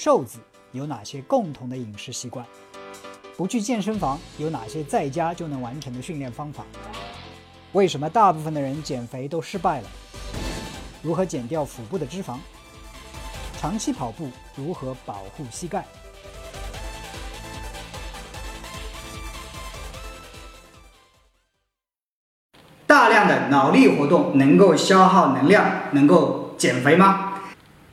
瘦子有哪些共同的饮食习惯？不去健身房有哪些在家就能完成的训练方法？为什么大部分的人减肥都失败了？如何减掉腹部的脂肪？长期跑步如何保护膝盖？大量的脑力活动能够消耗能量，能够减肥吗？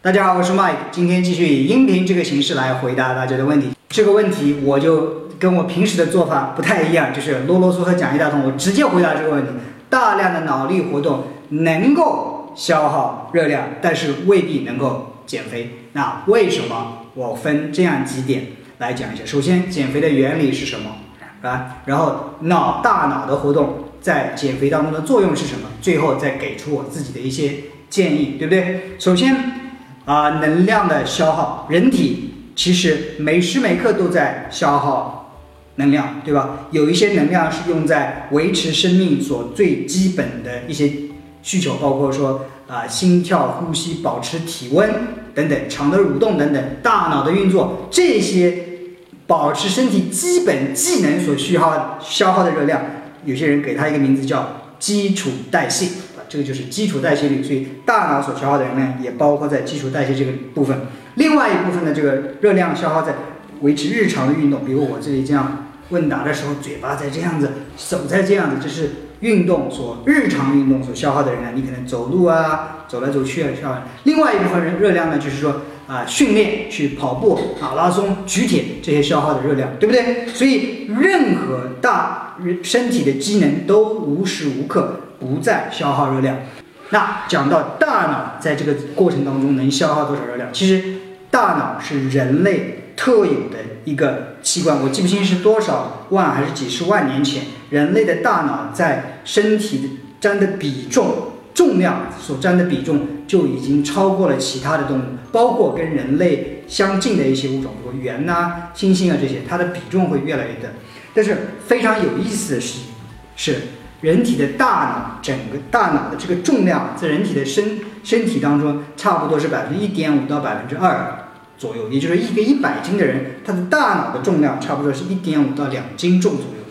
大家好，我是 Mike，今天继续以音频这个形式来回答大家的问题。这个问题我就跟我平时的做法不太一样，就是啰啰嗦嗦讲一大通，我直接回答这个问题。大量的脑力活动能够消耗热量，但是未必能够减肥。那为什么？我分这样几点来讲一下。首先，减肥的原理是什么？啊，然后脑大脑的活动。在减肥当中的作用是什么？最后再给出我自己的一些建议，对不对？首先啊，能量的消耗，人体其实每时每刻都在消耗能量，对吧？有一些能量是用在维持生命所最基本的一些需求，包括说啊，心跳、呼吸、保持体温等等，肠的蠕动等等，大脑的运作，这些保持身体基本技能所需耗消耗的热量。有些人给它一个名字叫基础代谢，这个就是基础代谢率，所以大脑所消耗的能量也包括在基础代谢这个部分。另外一部分的这个热量消耗在维持日常的运动，比如我这里这样问答的时候，嘴巴在这样子，手在这样子，这是运动所日常运动所消耗的能量。你可能走路啊，走来走去啊，消耗。另外一部分人热量呢，就是说啊，训练去跑步、马拉松、举铁这些消耗的热量，对不对？所以任何大身体的机能都无时无刻不再消耗热量。那讲到大脑在这个过程当中能消耗多少热量？其实大脑是人类特有的一个器官，我记不清是多少万还是几十万年前，人类的大脑在身体占的比重、重量所占的比重就已经超过了其他的动物，包括跟人类相近的一些物种，比如猿呐、猩猩啊这些，它的比重会越来越大。但是非常有意思的是，是人体的大脑整个大脑的这个重量，在人体的身身体当中，差不多是百分之一点五到百分之二左右。也就是一个一百斤的人，他的大脑的重量差不多是一点五到两斤重左右。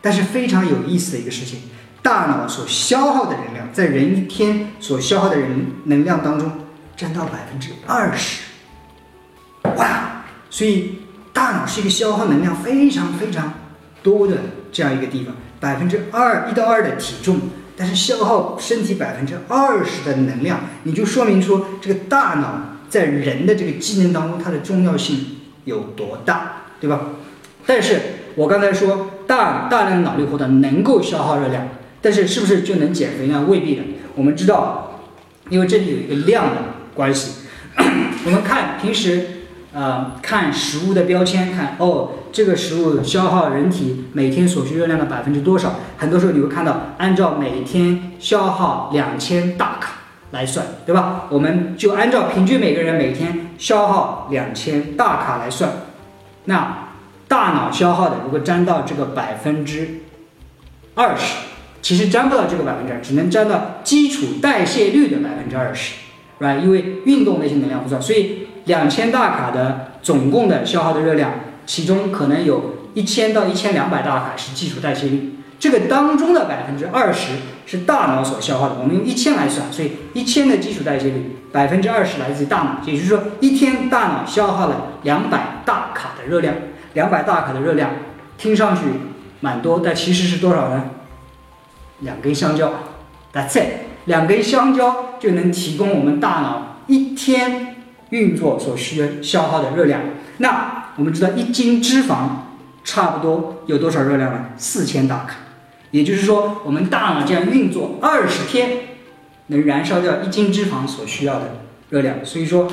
但是非常有意思的一个事情，大脑所消耗的能量，在人一天所消耗的人能量当中，占到百分之二十。哇！所以大脑是一个消耗能量非常非常。多的这样一个地方，百分之二一到二的体重，但是消耗身体百分之二十的能量，你就说明说这个大脑在人的这个机能当中它的重要性有多大，对吧？但是我刚才说大大量脑力活动能够消耗热量，但是是不是就能减肥呢？未必的。我们知道，因为这里有一个量的关系，我们看平时。呃，看食物的标签，看哦，这个食物消耗人体每天所需热量的百分之多少？很多时候你会看到，按照每天消耗两千大卡来算，对吧？我们就按照平均每个人每天消耗两千大卡来算。那大脑消耗的如果占到这个百分之二十，其实占不到这个百分之二，只能占到基础代谢率的百分之二十对吧因为运动那些能量不算，所以。两千大卡的总共的消耗的热量，其中可能有一千到一千两百大卡是基础代谢率，这个当中的百分之二十是大脑所消耗的。我们用一千来算，所以一千的基础代谢率，百分之二十来自于大脑，也就是说一天大脑消耗了两百大卡的热量。两百大卡的热量听上去蛮多，但其实是多少呢？两根香蕉，That's it，两根香蕉就能提供我们大脑一天。运作所需要消耗的热量，那我们知道一斤脂肪差不多有多少热量呢？四千大卡，也就是说我们大脑这样运作二十天，能燃烧掉一斤脂肪所需要的热量。所以说，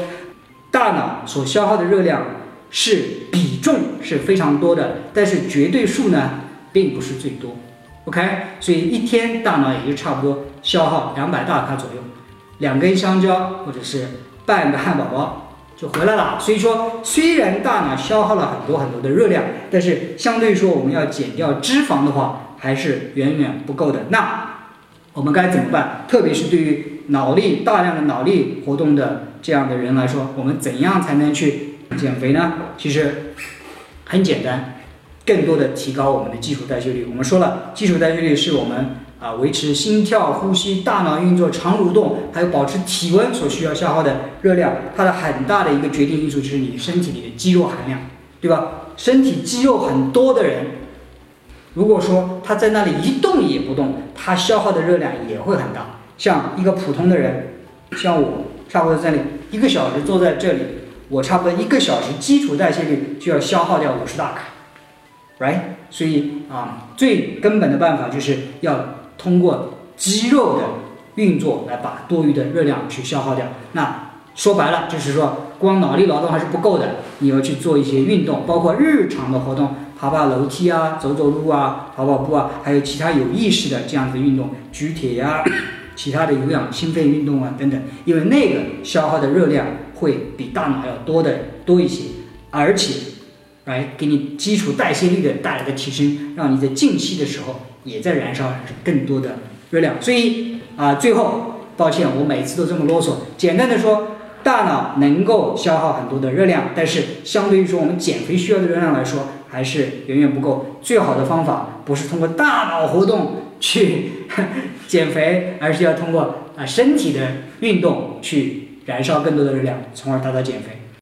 大脑所消耗的热量是比重是非常多的，但是绝对数呢并不是最多。OK，所以一天大脑也就差不多消耗两百大卡左右，两根香蕉或者是。半个汉堡包就回来了，所以说虽然大脑消耗了很多很多的热量，但是相对说我们要减掉脂肪的话，还是远远不够的。那我们该怎么办？特别是对于脑力大量的脑力活动的这样的人来说，我们怎样才能去减肥呢，其实很简单，更多的提高我们的基础代谢率。我们说了，基础代谢率是我们啊维持心跳、呼吸、大脑运作、肠蠕动，还有保持体温所需要消耗的热量。它的很大的一个决定因素就是你身体里的肌肉含量，对吧？身体肌肉很多的人，如果说他在那里一动也不动，他消耗的热量也会很大。像一个普通的人，像我，差不多在那里一个小时坐在这里，我差不多一个小时基础代谢率就要消耗掉五十大卡，right？所以啊，最根本的办法就是要通过肌肉的运作来把多余的热量去消耗掉。那说白了就是说，光脑力劳动还是不够的，你要去做一些运动，包括日常的活动，爬爬楼梯啊，走走路啊，跑跑步啊，还有其他有意识的这样子运动，举铁呀。其他的有氧心肺运动啊等等，因为那个消耗的热量会比大脑要多的多一些，而且来给你基础代谢率的带来的提升，让你在静息的时候也在燃烧更多的热量。所以啊，最后抱歉，我每次都这么啰嗦。简单的说，大脑能够消耗很多的热量，但是相对于说我们减肥需要的热量来说，还是远远不够。最好的方法不是通过大脑活动。去减肥，而是要通过啊身体的运动去燃烧更多的热量，从而达到减肥。